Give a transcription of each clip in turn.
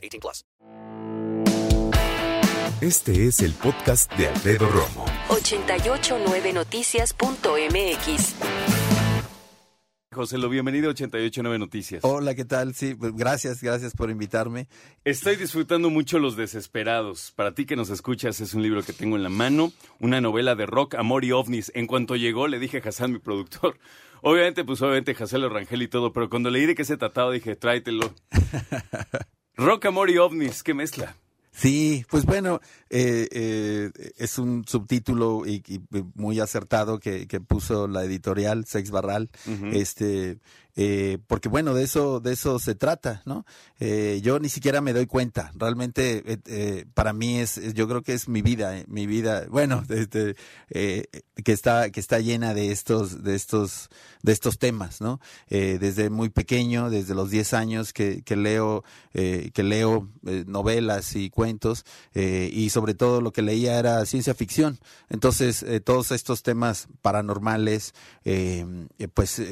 18 plus. Este es el podcast de Alfredo Romo. 889noticias.mx José, lo bienvenido a 889 Noticias. Hola, ¿qué tal? Sí, pues, gracias, gracias por invitarme. Estoy disfrutando mucho Los Desesperados. Para ti que nos escuchas, es un libro que tengo en la mano, una novela de rock, amor y ovnis. En cuanto llegó, le dije a Hassan, mi productor, obviamente, pues obviamente Hassan lo Rangel y todo, pero cuando leí de qué se trataba, dije, tráetelo. rock, amor y ovnis, qué mezcla. Sí, pues bueno, eh, eh, es un subtítulo y, y muy acertado que, que, puso la editorial Sex Barral. Uh -huh. Este, eh, porque bueno, de eso, de eso se trata, ¿no? Yo ni siquiera me doy cuenta. Realmente, para mí es, yo creo que es mi vida, mi vida, bueno, este, que está, que está llena de estos, de estos, de estos temas, ¿no? desde muy pequeño, desde los 10 años que, que leo, que leo novelas y cuentos, y sobre todo lo que leía era ciencia ficción. Entonces, todos estos temas paranormales, pues,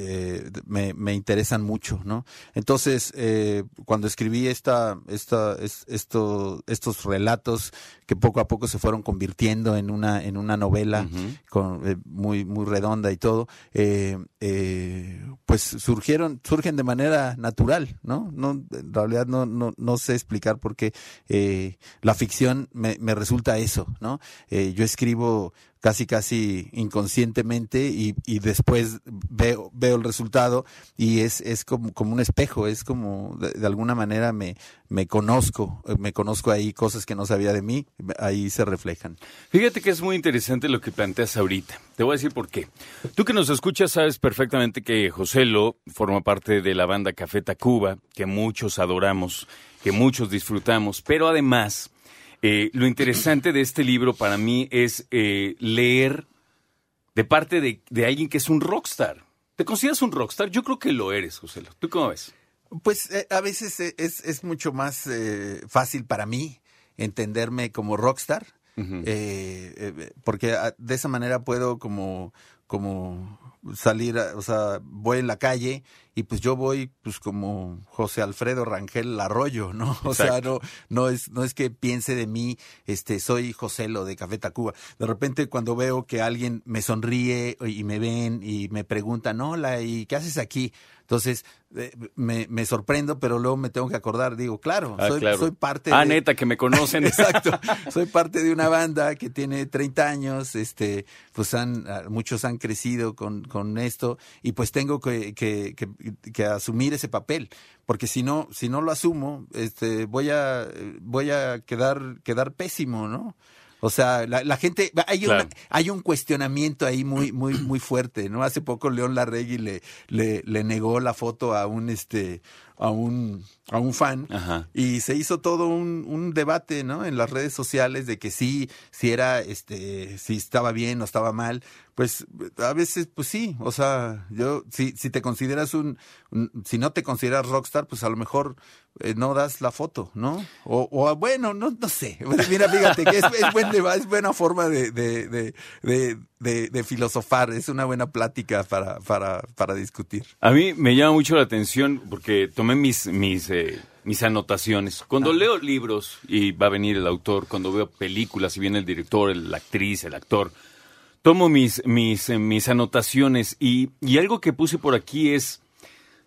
me, me interesan mucho, ¿no? Entonces, eh, cuando escribí esta, esta, es, esto, estos relatos que poco a poco se fueron convirtiendo en una, en una novela uh -huh. con, eh, muy, muy redonda y todo, eh, pues surgieron, surgen de manera natural, ¿no? no en realidad no, no, no sé explicar por qué la ficción me, me, resulta eso, ¿no? yo escribo casi casi inconscientemente y, y después veo, veo el resultado y es, es como, como un espejo, es como de, alguna manera me, me conozco, me conozco ahí cosas que no sabía de mí, ahí se reflejan. Fíjate que es muy interesante lo que planteas ahorita. Te voy a decir por qué. Tú que nos escuchas sabes perfectamente que Joselo forma parte de la banda Café Tacuba, que muchos adoramos, que muchos disfrutamos, pero además eh, lo interesante de este libro para mí es eh, leer de parte de, de, alguien que es un rockstar. ¿Te consideras un rockstar? Yo creo que lo eres, José. ¿Tú cómo ves? Pues eh, a veces es, es, mucho más fácil para mí entenderme como rockstar, uh -huh. porque ah, de esa manera puedo como, como salir, o sea, voy en la calle y pues yo voy pues como José Alfredo Rangel Arroyo, ¿no? O Exacto. sea, no, no es, no es que piense de mí, este, soy José lo de Café Tacuba. De repente cuando veo que alguien me sonríe y me ven y me preguntan, hola, ¿y qué haces aquí? Entonces, eh, me, me, sorprendo, pero luego me tengo que acordar, digo, claro, ah, soy, claro. soy, parte ah, de... neta, que me conocen. Exacto, soy parte de una banda que tiene 30 años, este, pues han, muchos han crecido con, con esto, y pues tengo que, que, que, que asumir ese papel, porque si no, si no lo asumo, este, voy a, voy a quedar, quedar pésimo, ¿no? O sea, la, la gente, hay, claro. una, hay un cuestionamiento ahí muy, muy, muy fuerte, ¿no? Hace poco León Larregui le, le, le negó la foto a un, este, a un, a un fan Ajá. y se hizo todo un, un, debate, ¿no? En las redes sociales de que sí, si era, este, si estaba bien o estaba mal. Pues a veces, pues sí, o sea, yo, si, si te consideras un, un si no te consideras rockstar, pues a lo mejor eh, no das la foto, ¿no? O, o bueno, no, no sé. Mira, fíjate que es, es, buen, es buena forma de, de, de, de de, de, filosofar, es una buena plática para, para, para, discutir. A mí me llama mucho la atención porque tomé mis, mis, eh, mis anotaciones. Cuando ah. leo libros y va a venir el autor, cuando veo películas y viene el director, la actriz, el actor, tomo mis, mis, eh, mis anotaciones y, y algo que puse por aquí es...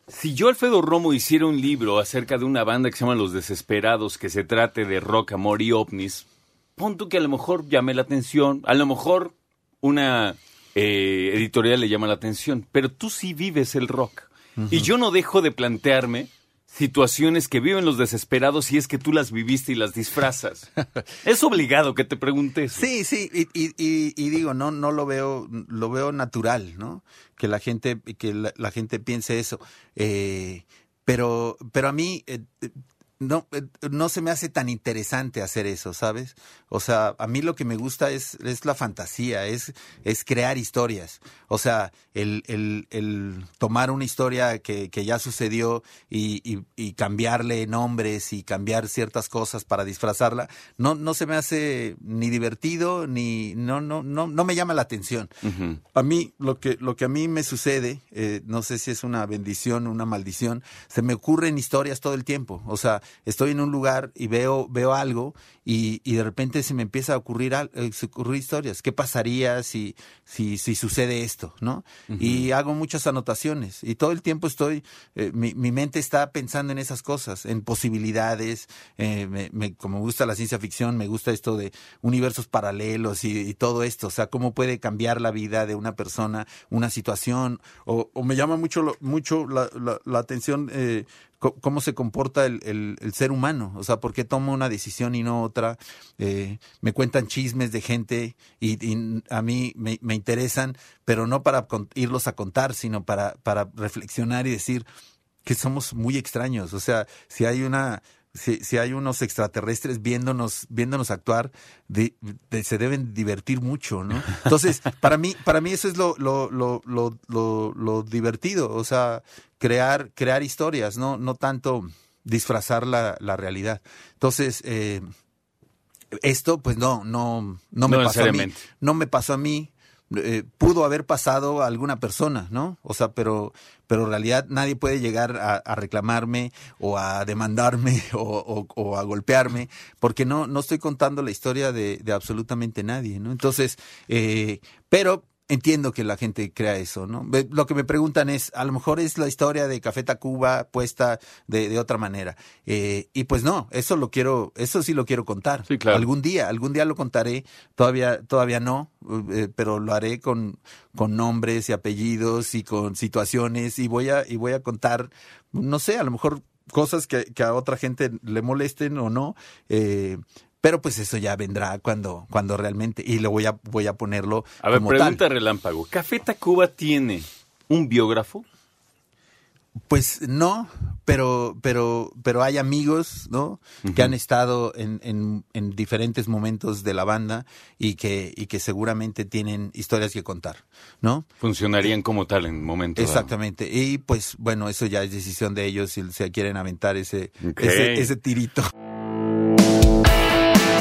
Si yo, Alfredo Romo, hiciera un libro acerca de una banda que se llama Los Desesperados, que se trate de rock, amor y ovnis, pon tú que a lo mejor llame la atención, a lo mejor una eh, editorial le llama la atención, pero tú sí vives el rock. Uh -huh. Y yo no dejo de plantearme situaciones que viven los desesperados y es que tú las viviste y las disfrazas. es obligado que te preguntes. Sí, sí, y, y, y, y, digo, no, no lo veo, lo veo natural, ¿no? Que la gente, que la, la gente piense eso. Eh, pero, pero a mí, eh, no, eh, no se me hace tan interesante hacer eso, ¿sabes? O sea, a mí lo que me gusta es, es la fantasía, es, es crear historias. O sea, el, el, el tomar una historia que, que ya sucedió y, y, y, cambiarle nombres y cambiar ciertas cosas para disfrazarla, no, no se me hace ni divertido ni no, no, no, no me llama la atención. A mí, lo que, lo que a mí me sucede, eh, no sé si es una bendición, una maldición, se me ocurren historias todo el tiempo. O sea, estoy en un lugar y veo, veo algo y, y de repente se me empieza a ocurrir, al- eh, ocurrir historias. ¿Qué pasaría si, si, si sucede esto? ¿no? Y hago muchas anotaciones y todo el tiempo estoy, eh, mi, mi mente está pensando en esas cosas, en posibilidades. eh, me, me- como me gusta la ciencia ficción, me gusta esto de universos paralelos y, y todo esto. O sea, cómo puede cambiar la vida de una persona, una situación. O, o me llama mucho, lo- mucho la, la- la atención eh, cómo se comporta el, el- ser humano. O sea, por qué toma una decisión y no otra. Eh, me cuentan chismes de gente y, a mí me, me interesan, pero no para con- irlos a contar, sino para, para reflexionar y decir que somos muy extraños. O sea, si hay una, si, si hay unos extraterrestres viéndonos, viéndonos actuar, de- de- se deben divertir mucho, ¿no? Entonces, para mí, para mí eso es lo, lo, lo, lo, lo, lo divertido. O sea, crear, crear historias, no, no tanto disfrazar la, la realidad. Entonces, eh, esto, pues no, no, no me No pasó a mí. necesariamente. No me pasó a mí. Eh, pudo haber pasado a alguna persona, ¿no? O sea, pero, pero en realidad nadie puede llegar a, reclamarme o a demandarme o a golpearme, porque no, no estoy contando la historia de, de absolutamente nadie, ¿no? Entonces, eh, pero entiendo que la gente crea eso, ¿no? Lo que me preguntan es, a lo mejor es la historia de Café Tacuba puesta de, de otra manera. Eh, y pues no, eso lo quiero, eso sí lo quiero contar. Sí, claro. Algún día, algún día lo contaré, todavía, todavía no, eh, pero lo haré con, con nombres y apellidos y con situaciones y voy a, y voy a contar, no sé, a lo mejor cosas que, que a otra gente le molesten o no, eh, pero pues eso ya vendrá cuando, cuando realmente, y lo voy a, voy a ponerlo A ver, como pregunta tal. relámpago. ¿Café Tacuba tiene un biógrafo? Pues no, pero, pero, pero hay amigos, ¿no? Que han estado en, en, en diferentes momentos de la banda y que, y que seguramente tienen historias que contar, ¿no? Funcionarían como tal en momento dado. Exactamente. Y pues bueno, eso ya es decisión de ellos si se quieren aventar ese, ese tirito.